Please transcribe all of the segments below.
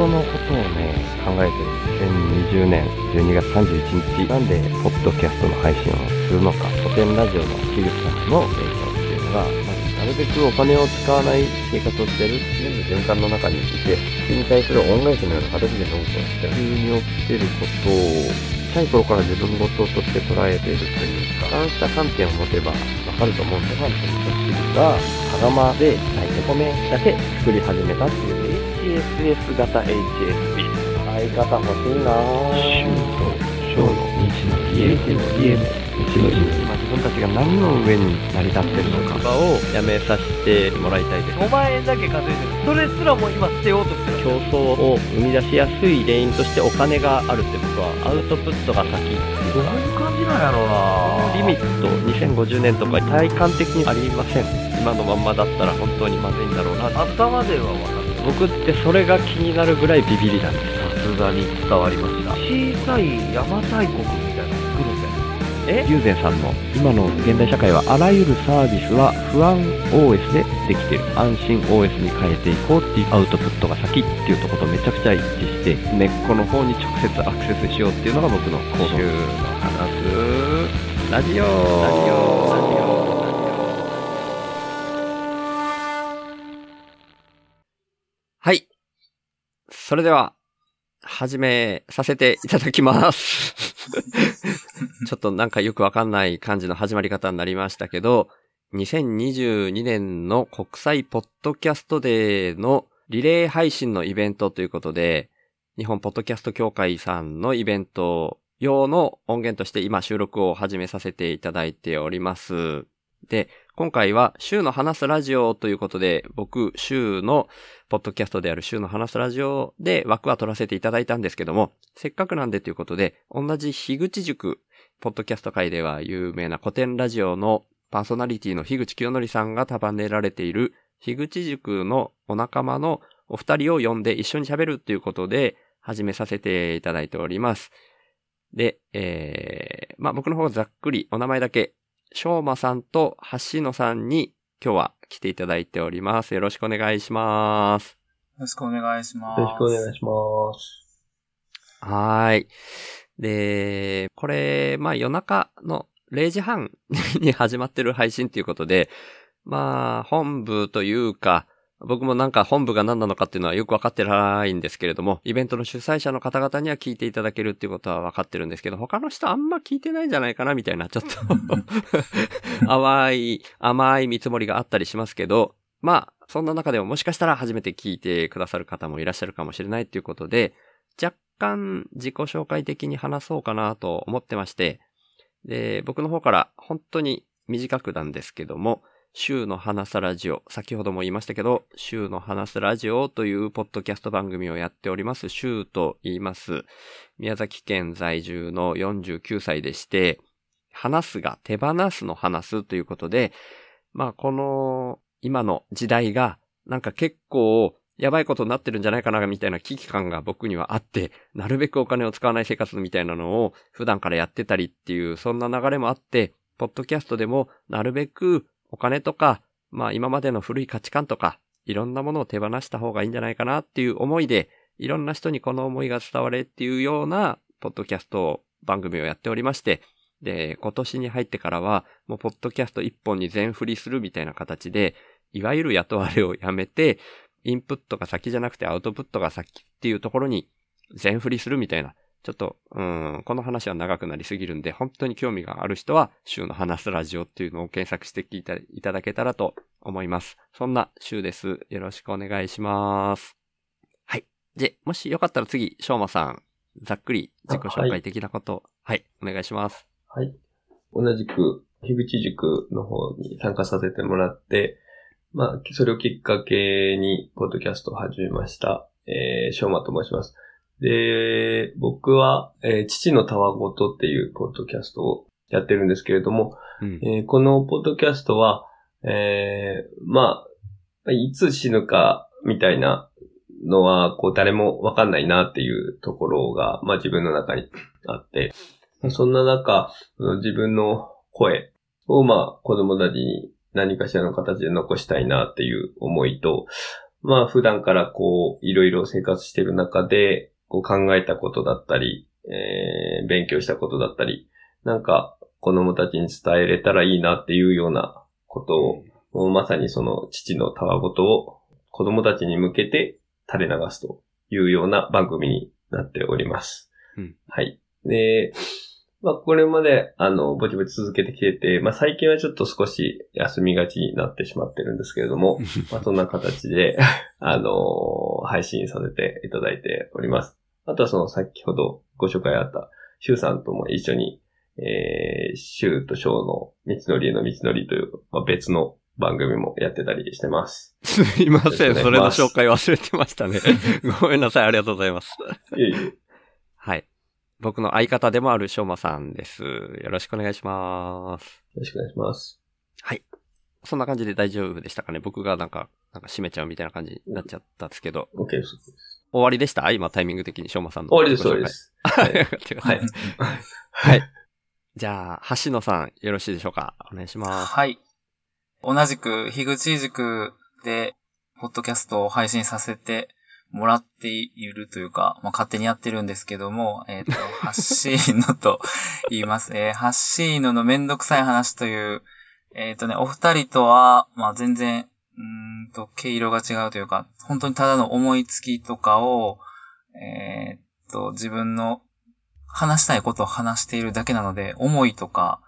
後のことをね、考えてる2020年12月31日、なんで、ポッドキャストの配信をするのか、古典ラジオの樋口さんの影響っていうのが、なるべくお金を使わない生活をしてる全部循環の中にいて、それに対する恩返しのような形でノートをして、急に起きてることを、小さい頃から自分事として捉えているというか、俯瞰した観点を持てばわかると思うんですが、味噌汁が羽釜で炊いて米だけ作り始めたっていう HSS 型 HSP。相方欲しいな。ぁ。シューとショーの日の家。の家。の今自分たちが何の上に成り立ってるのか。をやめさせてもらいたいです。5万円だけ稼いでる。それすらも今捨てようとしてる。競争を生み出しやすい原因としてお金があるって僕はアウトプットが先。どういう感じなんやろうな。リミット2050年とか体感的にありません。今のまんまだったら本当にまずいんだろうな。頭では分かる僕ってそれが気になるぐらいビビりなんですさすがに伝わりました小さい邪馬台国みたいなの作るんだよえ？友禅さんの今の現代社会はあらゆるサービスは不安 OS でできている。安心 OS に変えていこうっていうアウトプットが先っていうところとめちゃくちゃ一致して根っこの方に直接アクセスしようっていうのが僕の行動。週の話すラジオラジオ。ラジオそれでは始めさせていただきます。ちょっとなんかよくわかんない感じの始まり方になりましたけど、2022年の国際ポッドキャストデーのリレー配信のイベントということで、日本ポッドキャスト協会さんのイベント用の音源として今収録を始めさせていただいております。で、今回は週の話すラジオということで、僕、週のポッドキャストである週の話すラジオで枠は取らせていただいたんですけども、せっかくなんでということで、同じ樋口塾、ポッドキャスト界では有名な古典ラジオのパーソナリティの樋口清則さんが束ねられている樋口塾のお仲間のお二人を呼んで一緒に喋るっていうことで始めさせていただいております。で、えー、まあ、僕の方ざっくりお名前だけ、しょうまさんと橋野さんに今日は来ていただいております。よろしくお願いします。よろしくお願いします。よろしくお願いします。はーい。で、これ、まあ夜中の0時半に始まってる配信ということで、まあ本部というか、僕もなんか本部が何なのかっていうのはよくわかってないんですけれども、イベントの主催者の方々には聞いていただけるっていうことはわかってるんですけど、他の人あんま聞いてないんじゃないかなみたいな、ちょっと 淡い、甘い見積もりがあったりしますけど、まあ、そんな中でももしかしたら初めて聞いてくださる方もいらっしゃるかもしれないっていうことで、若干自己紹介的に話そうかなと思ってまして、で、僕の方から本当に短くなんですけども、週の話すラジオ、先ほども言いましたけど、週の話すラジオというポッドキャスト番組をやっております、週と言います。宮崎県在住の49歳でして、話すが手放すの話すということで、まあこの今の時代がなんか結構やばいことになってるんじゃないかなみたいな危機感が僕にはあって、なるべくお金を使わない生活みたいなのを普段からやってたりっていう、そんな流れもあって、ポッドキャストでもなるべくお金とか、まあ今までの古い価値観とか、いろんなものを手放した方がいいんじゃないかなっていう思いで、いろんな人にこの思いが伝われっていうような、ポッドキャスト番組をやっておりまして、で、今年に入ってからは、もうポッドキャスト一本に全振りするみたいな形で、いわゆる雇われをやめて、インプットが先じゃなくてアウトプットが先っていうところに全振りするみたいな。ちょっと、うん、この話は長くなりすぎるんで、本当に興味がある人は、週の話すラジオっていうのを検索して聞いていただけたらと思います。そんな週です。よろしくお願いします。はい。で、もしよかったら次、しょうまさん、ざっくり自己紹介的なこと、はい、お願いします。はい。同じく、樋口塾の方に参加させてもらって、まあ、それをきっかけに、ポッドキャストを始めました。えー、しょうまと申します。で、僕は、えー父のたわごとっていうポッドキャストをやってるんですけれども、うん。えーこのポッドキャストは、えーまあ、いつ死ぬかみたいなのは、こう、誰もわかんないなっていうところが、まあ自分の中にあって、そんな中、自分の声を、まあ、子供たちに何かしらの形で残したいなっていう思いと、まあ普段からこう、いろいろ生活してる中で、こう考えたことだったり、えー、勉強したことだったり、なんか子供たちに伝えれたらいいなっていうようなことを、もうまさにその父のたわごとを子供たちに向けて垂れ流すというような番組になっております。うんはい。で、まあこれまであの、ぼちぼち続けてきてて、まあ最近はちょっと少し休みがちになってしまってるんですけれども、まあそんな形で、あの配信させていただいております。あとはその先ほどご紹介あった、シュウさんとも一緒に、えー、シュウとショウの道のりへの道のりという、まあ、別の番組もやってたりしてます。すいません。それの紹介忘れてましたね。ごめんなさい。ありがとうございます。いえいえ。はい。僕の相方でもあるしょうまさんです。よろしくお願いします。よろしくお願いします。そんな感じで大丈夫でしたかね僕がなんか、なんか閉めちゃうみたいな感じになっちゃったんですけど。OK です。終わりでした？今タイミング的にしょうまさんの。終わりです、終わりで。す。はい。はい。はい。じゃあ、橋野さん、よろしいでしょうか？お願いします。はい。同じく、樋口塾で、ポッドキャストを配信させてもらっているというか、まあ、勝手にやってるんですけども、えっ、と、ハッシーノと言います。えーハッシーノのめんどくさい話という、えっ、とね、お二人とは、まあ、全然、うーんと、毛色が違うというか、本当にただの思いつきとかを、えっ、と、自分の話したいことを話しているだけなので、思いとか、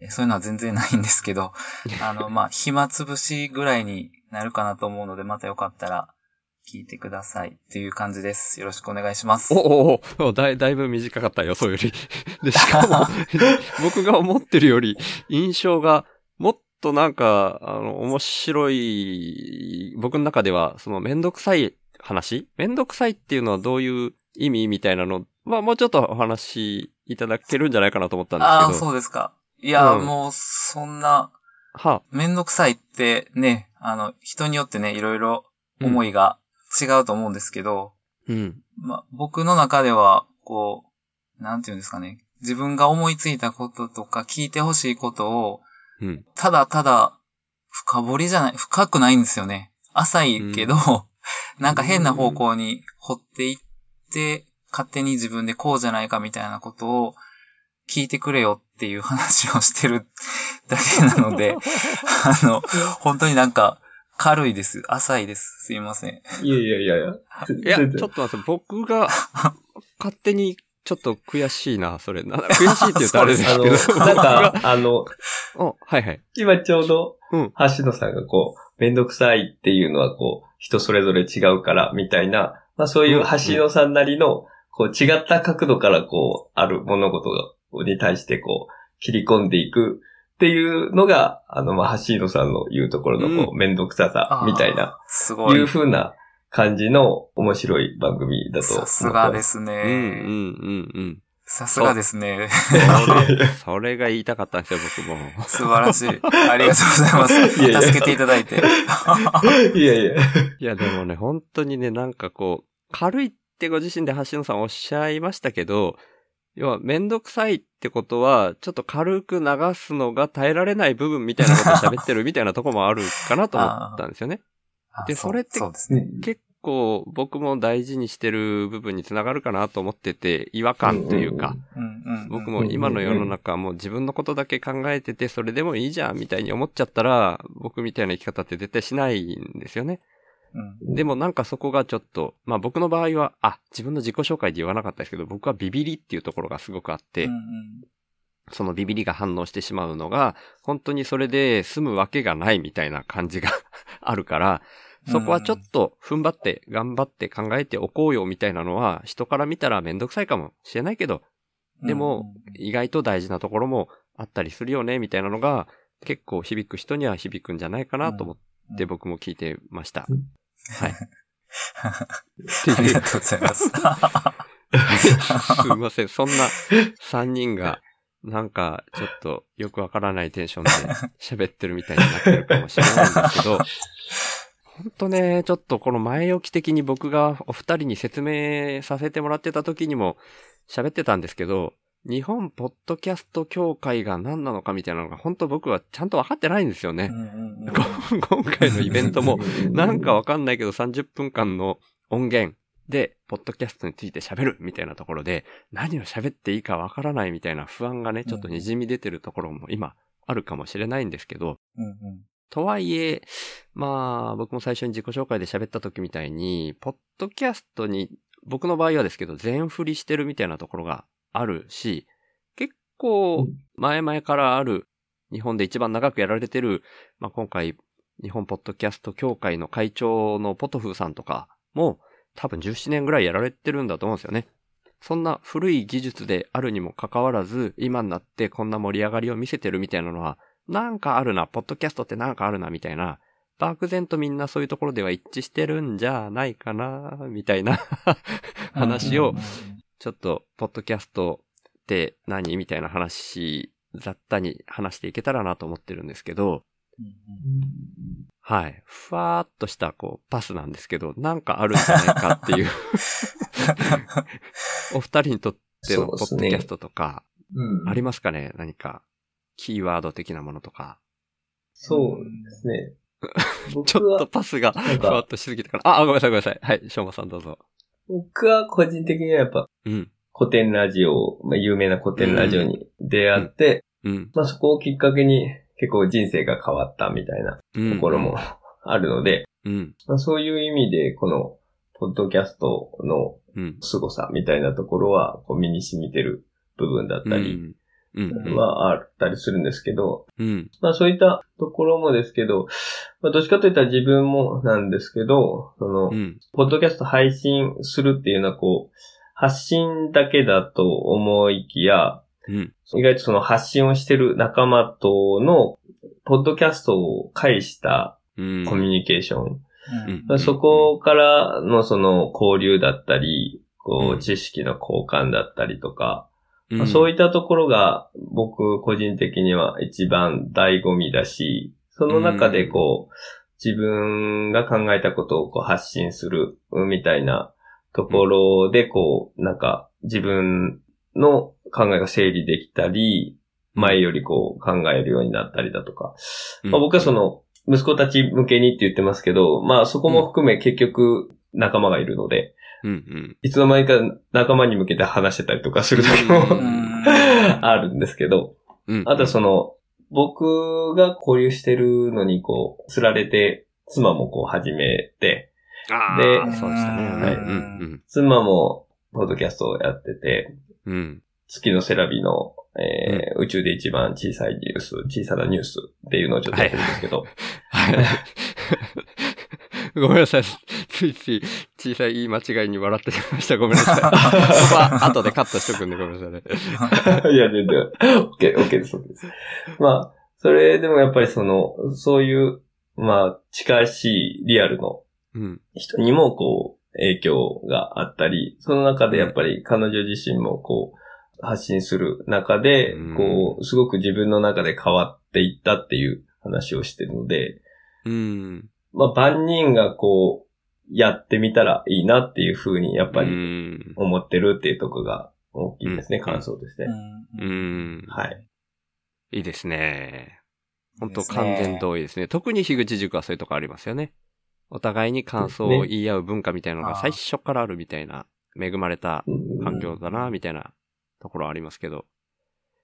えそういうのは全然ないんですけど、あの、まあ、暇つぶしぐらいになるかなと思うので、またよかったら聞いてくださいっていう感じです。よろしくお願いします。おおおだいだいぶ短かったよ、そうより。で、しかも、僕が思ってるより、印象が、となんか、あの、面白い、僕の中では、その、めんどくさい話？めんどくさいっていうのはどういう意味みたいなの、まあ、もうちょっとお話いただけるんじゃないかなと思ったんですけど。ああ、そうですか。いや、うんもう、そんな、はめんどくさいってね、あの、人によってね、いろいろあ、思いが違うと思うんですけど、うん。まあ、僕の中では、こう、なんていうんですかね、自分が思いついたこととか聞いてほしいことを、うん。ただただ、深掘りじゃない、深くないんですよね。浅いけど、なんか変な方向に掘っていって、勝手に自分でこうじゃないかみたいなことを聞いてくれよっていう話をしてるだけなので、あの、本当になんか軽いです。浅いです。すいません。いやいやいやいや。いや、ちょっと待って、僕が、勝手に、ちょっと悔しいな、それ。な悔しいって言うとあれです あの、けど。なんか、あの、はいはい。今ちょうど、うん橋野さんがこう、めんどくさいっていうのはこう、人それぞれ違うから、みたいな、まあそういう橋野さんなりの、こう、違った角度からこう、ある物事がに対してこう、切り込んでいくっていうのが、あの、まあ、橋野さんの言うところのこう、めんどくささ、みたいな、すごい。いう風な感じの面白い番組だとさすがですうん、うん、ね。うん、うん。さすがですね。それ、それが言いたかったんですよ、僕も。素晴らしい。ありがとうございます。いやいや助けていただいて。いやいや。いや、でもね、本当にね、なんかこう、軽いってご自身で橋野さんおっしゃいましたけど、要は、めんどくさいってことは、ちょっと軽く流すのが耐えられない部分みたいなことを喋ってるみたいなとこもあるかなと思ったんですよね。であそれってそうですね。結構僕も大事にしてる部分につながるかなと思ってて、違和感というか、僕も今の世の中はもう自分のことだけ考えてて、それでもいいじゃんみたいに思っちゃったら、僕みたいな生き方って絶対しないんですよね。うんでもなんかそこがちょっと、まあ僕の場合は、あ、自分の自己紹介で言わなかったですけど、僕はビビリっていうところがすごくあって、うんうん。そのビビリが反応してしまうのが、本当にそれで済むわけがないみたいな感じが あるから、そこはちょっと踏ん張って頑張って考えておこうよみたいなのは人から見たらめんどくさいかもしれないけど、でも意外と大事なところもあったりするよねみたいなのが結構響く人には響くんじゃないかなと思って僕も聞いてました。うんはい。ありがとうございます。すいません。そんな3人が、なんか、ちょっとよくわからないテンションで喋ってるみたいになってるかもしれないんですけど、ほんとね、ちょっとこの前置き的に僕がお二人に説明させてもらってた時にも喋ってたんですけど、日本ポッドキャスト協会が何なのかみたいなのが本当僕はちゃんと分かってないんですよね。今回のイベントも、なんかわかんないけど30分間の音源で、ポッドキャストについて喋るみたいなところで、何を喋っていいかわからないみたいな不安がね、ちょっと滲み出てるところも今あるかもしれないんですけど、うんうんとはいえ、まあ、僕も最初に自己紹介で喋った時みたいに、ポッドキャストに、僕の場合はですけど、全振りしてるみたいなところがあるし、結構、前々からある、日本で一番長くやられてる、まあ今回、日本ポッドキャスト協会の会長のポトフーさんとかも、多分17年ぐらいやられてるんだと思うんですよね。そんな古い技術であるにもかかわらず、今になってこんな盛り上がりを見せてるみたいなのは、なんかあるな、ポッドキャストってなんかあるな、みたいな、漠然とみんなそういうところでは一致してるんじゃないかな、みたいな。話をちょっと、ポッドキャストって何？みたいな話、雑多に話していけたらなと思ってるんですけど、はい。ふわーっとした、こう、パスなんですけど、なんかあるんじゃないかっていう。お二人にとってのポッドキャストとか、うん。ありますかね？何か、キーワード的なものとか。そうですね。僕ちょっはとパスがふわっか、としすぎたから。あ、あごめんなさいごめんなさい。はい、しょうまさんどうぞ。僕は個人的にはやっぱうん。古典ラジオ、まあ、有名な古典ラジオに出会って、うん。まあそこをきっかけに結構人生が変わったみたいなうん。ところもあるので、うん。まあ、そういう意味でこのポッドキャストのうん。凄さみたいなところはこう身に染みてる部分だったりうん。うん。はあったりするんですけど、うん。まあそういったところもですけど、まあどっちかといったら自分もなんですけど、その、うん。ポッドキャスト配信するっていうのはこう、発信だけだと思いきや、うん。意外とその発信をしてる仲間との、ポッドキャストを介したうん。コミュニケーション。うんまあそこからのその交流だったり、こうんう、知識の交換だったりとか、うん。まあそういったところが僕個人的には一番醍醐味だし、その中でこう、自分が考えたことをこう発信するみたいなところでこう、なんか自分の考えが整理できたり、前よりこう考えるようになったりだとか。まあ、僕はその、息子たち向けにって言ってますけど、まあそこも含め結局仲間がいるので、うん。うん。いつの間にか仲間に向けて話してたりとかする時うもん あるんですけど、うん。あとはその、僕が交流してるのにこう、釣られて、妻もこう始めて、あであ、そうでしたね。はいうん。妻もポッドキャストをやってて、うん。うん。月のセラビの、えー宇宙で一番小さいニュース、小さなニュースっていうのをちょっとやってるんですけど、はい。ごめんなさい。ついつい小さい言い間違いに笑ってしまいました。ごめんなさい。そこは後でカットしとくんでごめんなさいね。いや、全然、OK、OK です、OK です。まあ、それでもやっぱりその、そういう、まあ、近しいリアルのうん。人にもこう、影響があったり、その中でやっぱり彼女自身もこう、発信する中でうん、こう、すごく自分の中で変わっていったっていう話をしてるので、うん。まあ、万人がこう、やってみたらいいなっていうふうに、やっぱうりん。思ってるっていうところが大きいですね、うん感想として。うん。はい。いいですね。本当いいですね完全同意ですね。特に樋口塾はそういうとこありますよね。お互いに感想を言い合う文化みたいなのが最初からあるみたいな、恵まれたうん環境だな、みたいなところありますけど。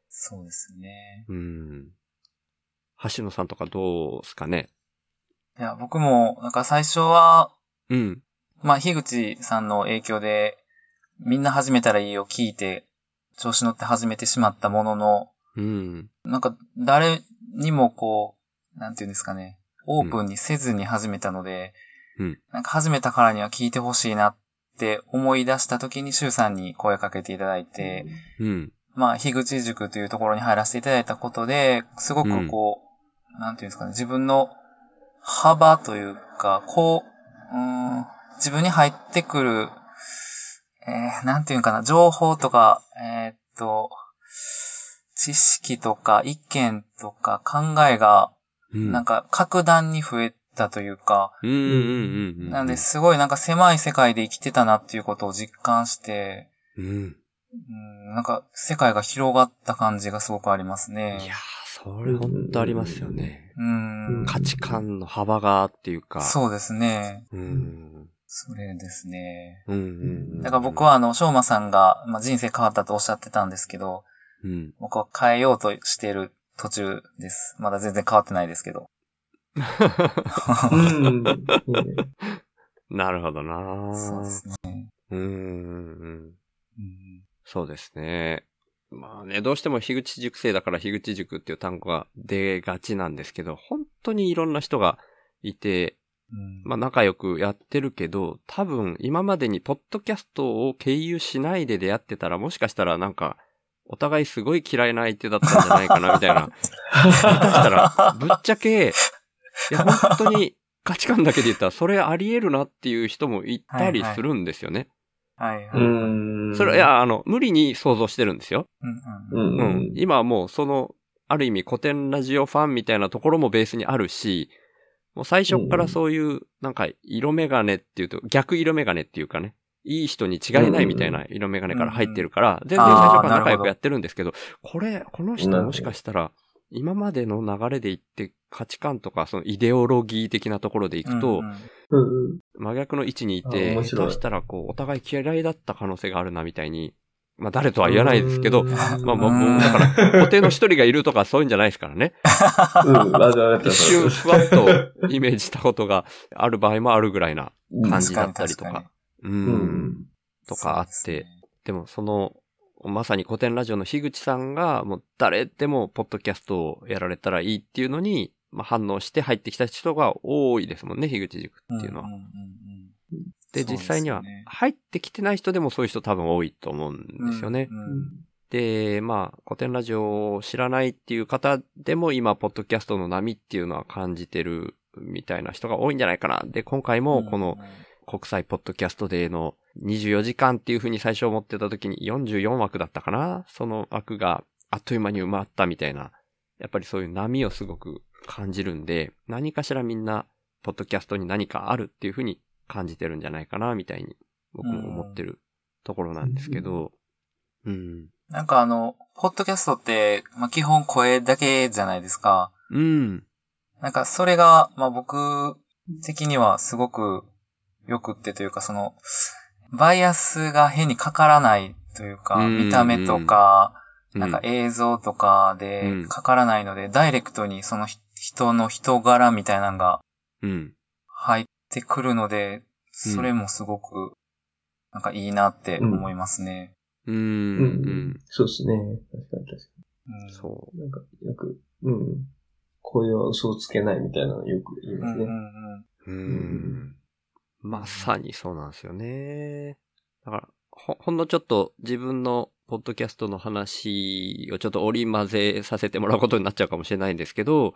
そうですね。うん。橋野さんとかどうですかね？いや、僕も、なんか最初は、うん。まあ、樋口さんの影響で、みんな始めたらいいを聞いて、調子乗って始めてしまったものの、うん。なんか、誰にもこう、なんていうんですかね、オープンにせずに始めたので、うんなんか始めたからには聞いてほしいなって思い出した時に、シュウさんに声かけていただいて、うん。まあ、樋口塾というところに入らせていただいたことで、すごくこう、なんていうんですかね、自分の幅というか、こう、うーん、自分に入ってくる、えー、なんていうんかな、情報とか、えーっと、知識とか意見とか考えが、うん。なんか格段に増えたというか。なんで、すごいなんか狭い世界で生きてたなっていうことを実感して、うん。うん、なんか世界が広がった感じがすごくありますね。いやー、それ本当ありますよね。うん。価値観の幅がっていうか。そうですね。うん。それですね。うんうんうん。だから僕はあの、しょうまさんが、まあ、人生変わったとおっしゃってたんですけど、うん。僕は変えようとしている途中です。まだ全然変わってないですけど。なるほどなそうですね。うんうんうん。うんそうですね。まあね、どうしても樋口塾生だから樋口塾っていう単語が出がちなんですけど、本当にいろんな人がいて、うんまあ仲良くやってるけど、多分今までにポッドキャストを経由しないで出会ってたら、もしかしたらなんか、お互いすごい嫌いな相手だったんじゃないかな、みたいな。下手したら、ぶっちゃけ、いや、本当に価値観だけで言ったら、それあり得るなっていう人もいたりするんですよね。はいはい。ううんん。それ、い、や、あの、無理に想像してるんですよ。うんう。うんん。今はもう、その、ある意味古典ラジオファンみたいなところもベースにあるし、もう最初っからそういう、なんか、色眼鏡っていうと、逆色眼鏡っていうかね、いい人に違いないみたいな色眼鏡から入ってるから、全然最初から仲良くやってるんですけど、これ、この人もしかしたら、今までの流れでいって価値観とか、そのイデオロギー的なところでいくと、うんうん。うん。真逆の位置にいあて、面白い。下手したらこう、お互い嫌いだった可能性があるなみたいに、まあ誰とは言わないですけど、うん。まあまあもう、だから、固定の一人がいるとかそういうんじゃないですからね。一瞬ふわっとイメージしたことがある場合もあるぐらいな感じだったりとか確かか。う。うん。ん。とかあってでもその、まさに古典ラジオの樋口さんが、もう誰でもポッドキャストをやられたらいいっていうのに、まあ、反応して入ってきた人が多いですもんね、樋口塾っていうのは。んんうんで、実際には入ってきてない人でもそういう人多分多いと思うんうんですよね。うんうんで、まあ、古典ラジオを知らないっていう方でも今、ポッドキャストの波っていうのは感じてるみたいな人が多いんじゃないかな。で、今回もこの国際ポッドキャストデーの24時間っていう風に最初思ってた時に44枠だったかなその枠があっという間に埋まったみたいな。やっぱりそういう波をすごく感じるんで、何かしらみんな、ポッドキャストに何かあるっていう風に感じてるんじゃないかなみたいに僕も思ってるところなんですけど、うん。なんかあの、ポッドキャストって、まあ、基本声だけじゃないですか。うん。なんかそれが、まあ、僕的にはすごく良くってというか、その、バイアスが変にかからないというか、うん見た目とか、うなんか映像とかうんでかからないので、ダイレクトにそのひ人の人柄みたいなのがうん。入ってくるので、それもすごく、なんかいいなって思いますね。うん。ううんん。そうですね。確かに確かうんそに。なんか、よく、うん。声は嘘をつけないみたいなのよく言いますね。うんうんうんう。うん。まさにそうなんですよね。だから、ほ、ほんのちょっと自分のポッドキャストの話をちょっと織り交ぜさせてもらうことになっちゃうかもしれないんですけど、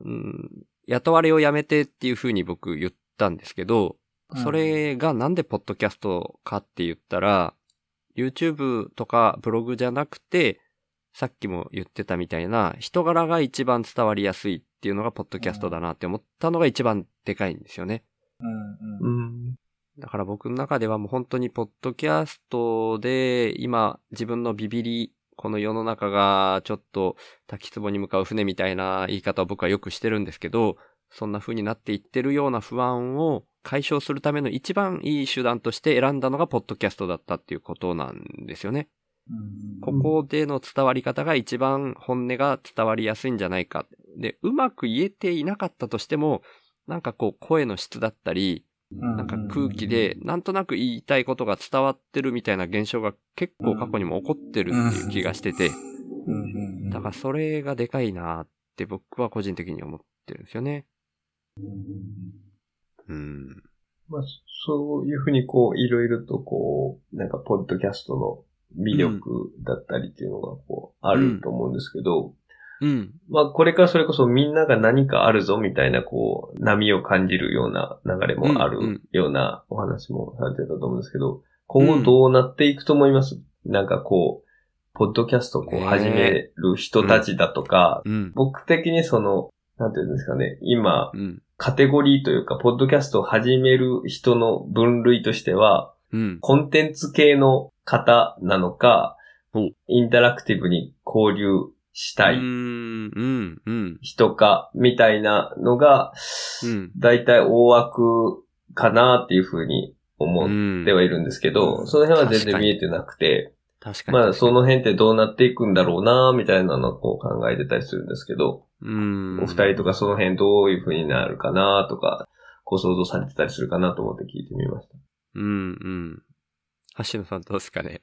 うん、雇われをやめてっていうふうに僕言ったんですけど、それがなんでポッドキャストかって言ったら、YouTube とかブログじゃなくて、さっきも言ってたみたいな人柄が一番伝わりやすいっていうのがポッドキャストだなって思ったのが一番でかいんですよね。うんうんうん。だから僕の中ではもう本当にポッドキャストで今自分のビビり、この世の中がちょっと滝壺に向かう船みたいな言い方を僕はよくしてるんですけど、そんな風になっていってるような不安を解消するための一番いい手段として選んだのがポッドキャストだったっていうことなんですよね。うんここでの伝わり方が一番本音が伝わりやすいんじゃないか。で、うまく言えていなかったとしても、なんかこう声の質だったり、なんか空気でなんとなく言いたいことが伝わってるみたいな現象が結構過去にも起こってるっていう気がしてて、だからそれがでかいなって僕は個人的に思ってるんですよね。うん。まあ、そういうふうにこう、いろいろとこう、なんか、ポッドキャストの魅力だったりっていうのがこう、あると思うんですけど、うん。まあ、これからそれこそみんなが何かあるぞみたいな、こう、波を感じるような流れもあうんうんるようなお話もされてたと思うんですけど、今後どうなっていくと思います、なんかこう、ポッドキャストをこう始める人たちだとか、うん。僕的にその、なんていうんですかね、今、うん。カテゴリーというか、ポッドキャストを始める人の分類としては、うん。コンテンツ系の方なのかお、インタラクティブに交流したい人か、みたいなのが、うん。だいたい大枠かなっていうふうに思っうんてはいるんですけど、その辺は全然見えてなくて、確かに。まあその辺ってどうなっていくんだろうなみたいなのをこう考えてたりするんですけど、うん。お二人とかその辺どういう風になるかなとか、ご想像されてたりするかなと思って聞いてみました。うん、うん。橋野さんどうですかね？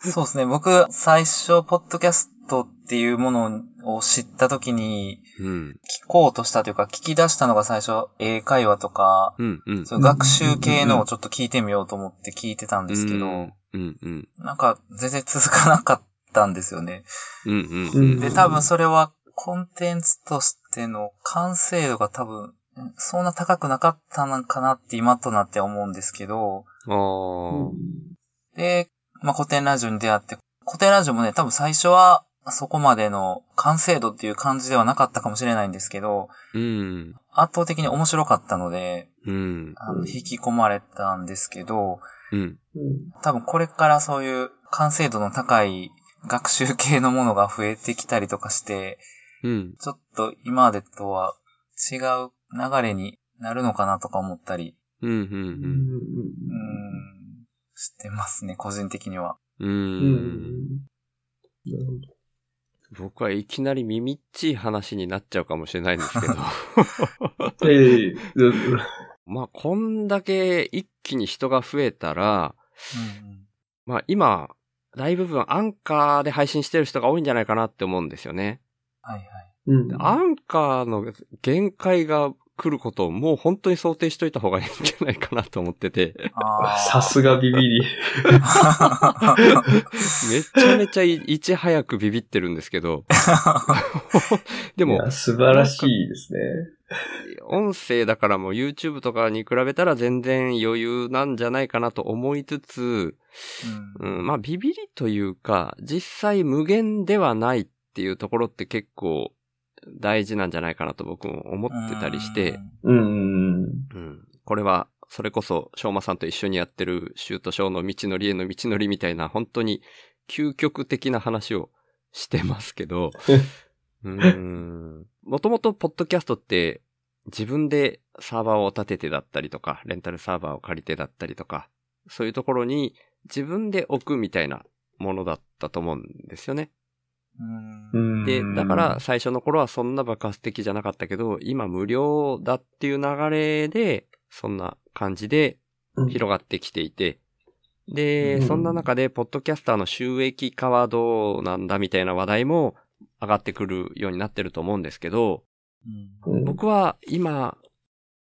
そうですね。僕、最初、ポッドキャストっていうものを知ったときに、うん、聞こうとしたというか、聞き出したのが最初、英会話とか、うん、うん。そういう学習系のをちょっと聞いてみようと思って聞いてたんですけど、うん、うん、うん。なんか全然続かなかったんですよね。うん、うん、うん。で、多分それはコンテンツとしての完成度が多分、うんそんな高くなかったのかなって今となって思うんですけど、で、まあ、古典ラジオに出会って、古典ラジオもね、多分最初はそこまでの完成度っていう感じではなかったかもしれないんですけど、うん、圧倒的に面白かったので、うん、あの引き込まれたんですけど、うん。うん多分これからそういう完成度の高い学習系のものが増えてきたりとかして、うん。ちょっと今までとは違う流れになるのかなとか思ったり、うん、うん、うーん、してますね、個人的には。うん。ううんん。なるほど僕はいきなり耳っちい話になっちゃうかもしれないんですけど。まあ、こんだけ一気に人が増えたら、うんまあ今、大部分アンカーで配信してる人が多いんじゃないかなって思うんですよね。はいはい。うんアンカーの限界が来ることをもう本当に想定しといた方がいいんじゃないかなと思ってて。さすがビビり。めちゃめちゃいいち早くビビってるんですけど。でも素晴らしいですね。音声だからもう YouTube とかに比べたら全然余裕なんじゃないかなと思いつつ、うんうん、まあビビりというか、実際無限ではないっていうところって結構大事なんじゃないかなと僕も思ってたりして、うん。うん。うん、これはそれこそ翔馬さんと一緒にやってるシュートショーの道のりへの道のりみたいな本当に究極的な話をしてますけど、うん、もともとポッドキャストって自分でサーバーを立ててだったりとか、レンタルサーバーを借りてだったりとか、そういうところに自分で置くみたいなものだったと思うんですよね。で、だから最初の頃はそんな爆発的じゃなかったけど、今無料だっていう流れで、そんな感じでうん。広がってきていて、で、うん。そんな中で、ポッドキャスターの収益化はどうなんだみたいな話題も上がってくるようになってると思うんですけど、うんうん。僕は今、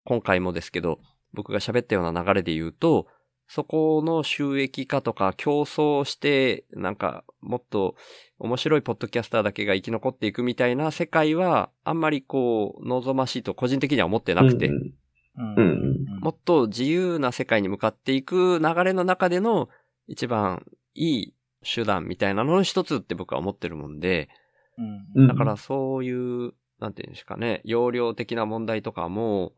今回もですけど、僕が喋ったような流れで言うと、そこの収益化とか競争して、なんかもっと面白いポッドキャスターだけが生き残っていくみたいな世界は、あんまりこう、望ましいと個人的には思ってなくて、もっと自由な世界に向かっていく流れの中での一番いい手段みたいなのの一つって僕は思ってるもんで、だからそういう、なんていうんですかね、容量的な問題とかも、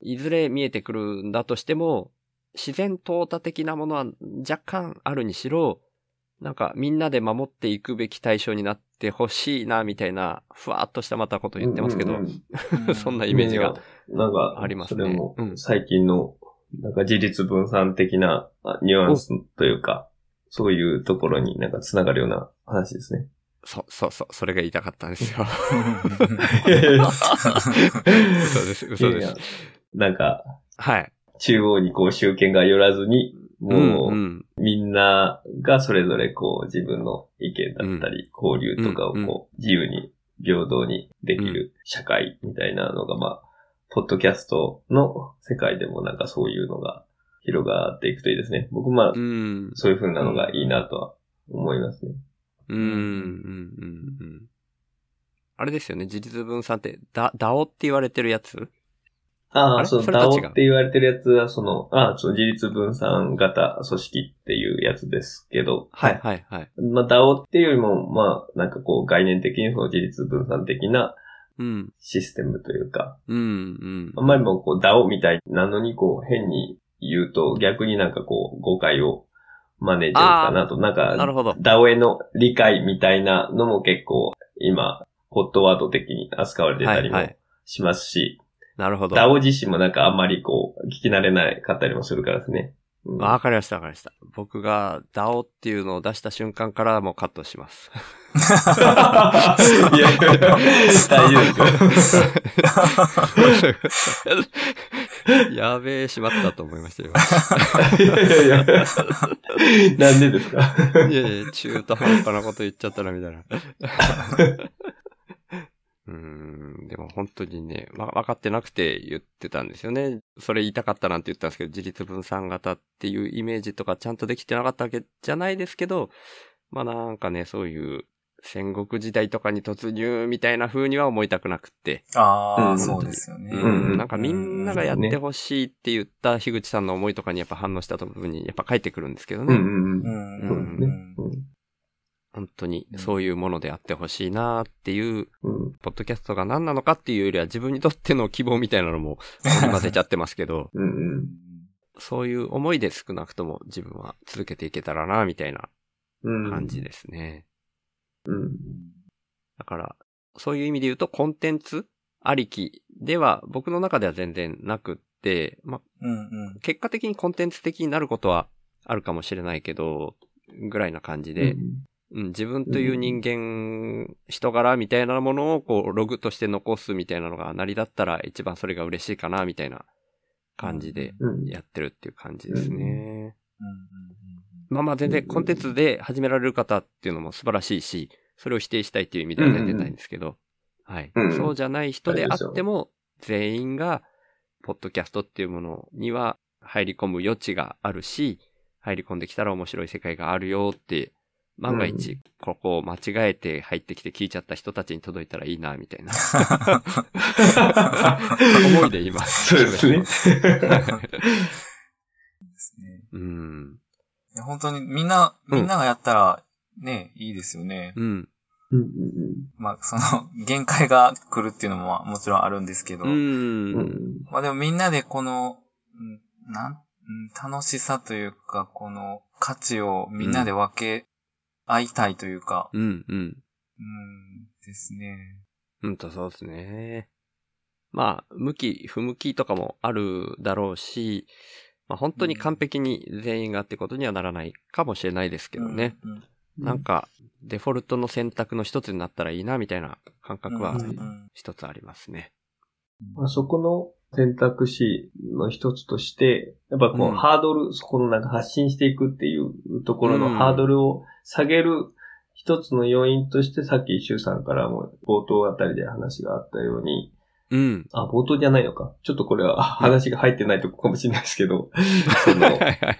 いずれ見えてくるんだとしても、自然淘汰的なものは若干あるにしろ、なんかみんなで守っていくべき対象になってほしいな、みたいな、ふわーっとしたまたこと言ってますけど、うんうんう そんなイメージが。なんか、ありますねそれもうん最近の、なんか自立分散的なあニュアンスというか、そういうところになんか繋がるような話ですね。そう、そう、そう、それが言いたかったんですよ。いやいや 嘘です、嘘でいやいすや。なんか、はい。中央にこう集権が寄らずに、もう、みんながそれぞれこう自分の意見だったり、交流とかをこう自由に平等にできる社会みたいなのが、まあ、ポッドキャストの世界でもなんかそういうのが広がっていくといいですね。僕まあう、ん。そういう風なのがいいなとは思いますね。うん、うん、うん、うん。あれですよね、自立分散って、だ、ダオって言われてるやつあああ、そう、れそれと DAO って言われてるやつは、その、ああ、そう、自立分散型組織っていうやつですけど、はい、はい、はい。まあ、DAO っていうよりも、まあ、なんかこう、概念的にその自立分散的なうん、システムというか、うん、うん。あんまりもうこう DAO みたいなのにこう変に言うと逆になんかこう誤解をマネージャーかなと、なんか、なるほど。ダオへの理解みたいなのも結構今、ホットワード的に扱われてたりもしますし、なるほど。ダオ自身もなんかあんまりこう、聞き慣れないかったりもするからですね。うんわかりました、わかりました。僕が DAO っていうのを出した瞬間からもうカットします。いやいや、大丈夫ですよ。やべえ、しまったと思いました、いやいやいや。なんでですか？今。いやいや、中途半端なこと言っちゃったな、みたいな。うーん、でも本当にね、わ、分かってなくて言ってたんですよね。それ言いたかったなんて言ったんですけど、自立分散型っていうイメージとかちゃんとできてなかったわけじゃないですけど、まあなんかね、そういう戦国時代とかに突入みたいな風には思いたくなくって。ああ、うんそうですよね。うんうんなんかみんながやってほしいって言った樋口さんの思いとかにやっぱ反応した部分にやっぱ返ってくるんですけどね。うんうんうん。うんそうですね。うん本当にそういうものであってほしいなっていう、うんポッドキャストが何なのかっていうよりは自分にとっての希望みたいなのも 混ぜちゃってますけど、うんうんそういう思いで少なくとも自分は続けていけたらなみたいなうん。感じですね。うん。だから、そういう意味で言うとコンテンツありきでは僕の中では全然なくって、まあ、うんうん。結果的にコンテンツ的になることはあるかもしれないけど、ぐらいな感じで、うん、自分という人間、人柄みたいなものをこう、ログとして残すみたいなのが成りだったら一番それが嬉しいかな、みたいな感じでうん。やってるっていう感じですね。うん。まあまあ全然コンテンツで始められる方っていうのも素晴らしいし、それを否定したいっていう意味では全然ないんですけど、はい、うん。そうじゃない人であっても、全員が、ポッドキャストっていうものには入り込む余地があるし、入り込んできたら面白い世界があるよって、万が一、ここを間違えて入ってきて聞いちゃった人たちに届いたらいいな、みたいな 思いで今。そうですね。ですね。うん。いや本当にみんな、うんみんながやったら、ね、いいですよね。うん。うんうんまあ、その、限界が来るっていうのもまあもちろんあるんですけど、う。うんん。まあでもみんなでこの、うんなん、うん楽しさというか、この価値をみんなで分け合いたいというか、うん。うん。うん、ですね。うんと、そうですね。まあ、向き、不向きとかもあるだろうし、まあ本当に完璧に全員がってことにはならないかもしれないですけどね。うん。なんか、デフォルトの選択の一つになったらいいな、みたいな感覚はうんうん一つありますね。まあそこの選択肢の一つとして、やっぱこう、うんハードル、そこのなんか発信していくっていうところのうんハードルを下げる一つの要因として、さっき周さんからも冒頭あたりで話があったように、うん。あ、冒頭じゃないのか。ちょっとこれは話が入ってないとこかもしれないですけど、そのはいは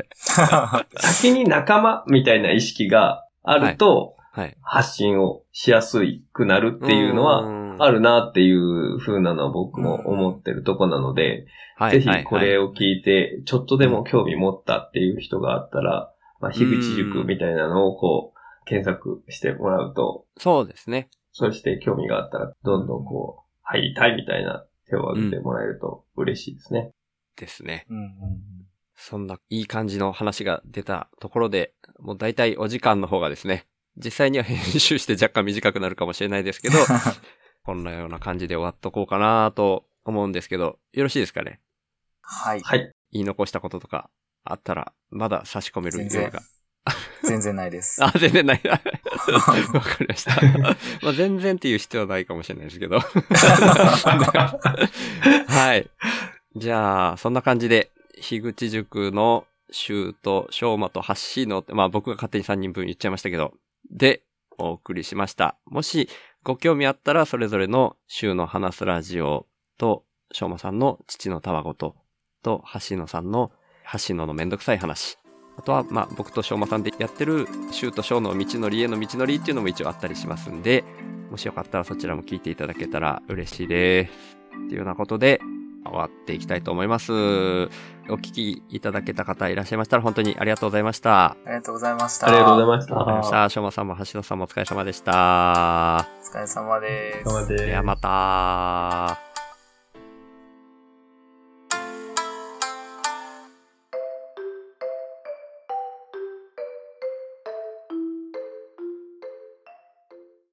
い。先に仲間みたいな意識があると、はい。発信をしやすくなるっていうのは、はあるなっていう風なのは僕も思ってるとこなので、ぜひこれを。を聞いて、ちょっとでも興味持ったっていう人があったら、まあ、樋口塾みたいなのをこう、検索してもらうと、そうですね。そして興味があったら、どんどんこう、入りたいみたいな手を挙げてもらえると嬉しいですね。ですね。うんうんそんないい感じの話が出たところで、もう大体お時間の方がですね、実際には編集して若干短くなるかもしれないですけど、こんなような感じで終わっとこうかなと思うんですけど、よろしいですかね？はい。はい。言い残したこととかあったら、まだ差し込める全然余裕が。全然ないです。あ、全然ない。わかりました。まあ、全然っていう必要はないかもしれないですけど。はい。じゃあ、そんな感じで、樋口塾のシュート、ショーマとハッシーノって、まあ僕が勝手に3人分言っちゃいましたけど、で、お送りしました。もし、ご興味あったら、それぞれの週の話すラジオと、ショーマさんの父のたわごと、と、橋野さんの橋野のめんどくさい話。あとは、まあ、僕としょうまさんでやってる、シューとショーの道のりへの道のりっていうのも一応あったりしますんで、もしよかったらそちらも聞いていただけたら嬉しいです。っていうようなことで、終わっていきたいと思います。お聞きいただけた方いらっしゃいましたら本当にありがとうございました。ありがとうございました。ありがとうございました。しょうまさんも橋野さんもお疲れ様でした。お疲れ様です。お疲れ様ですではまた。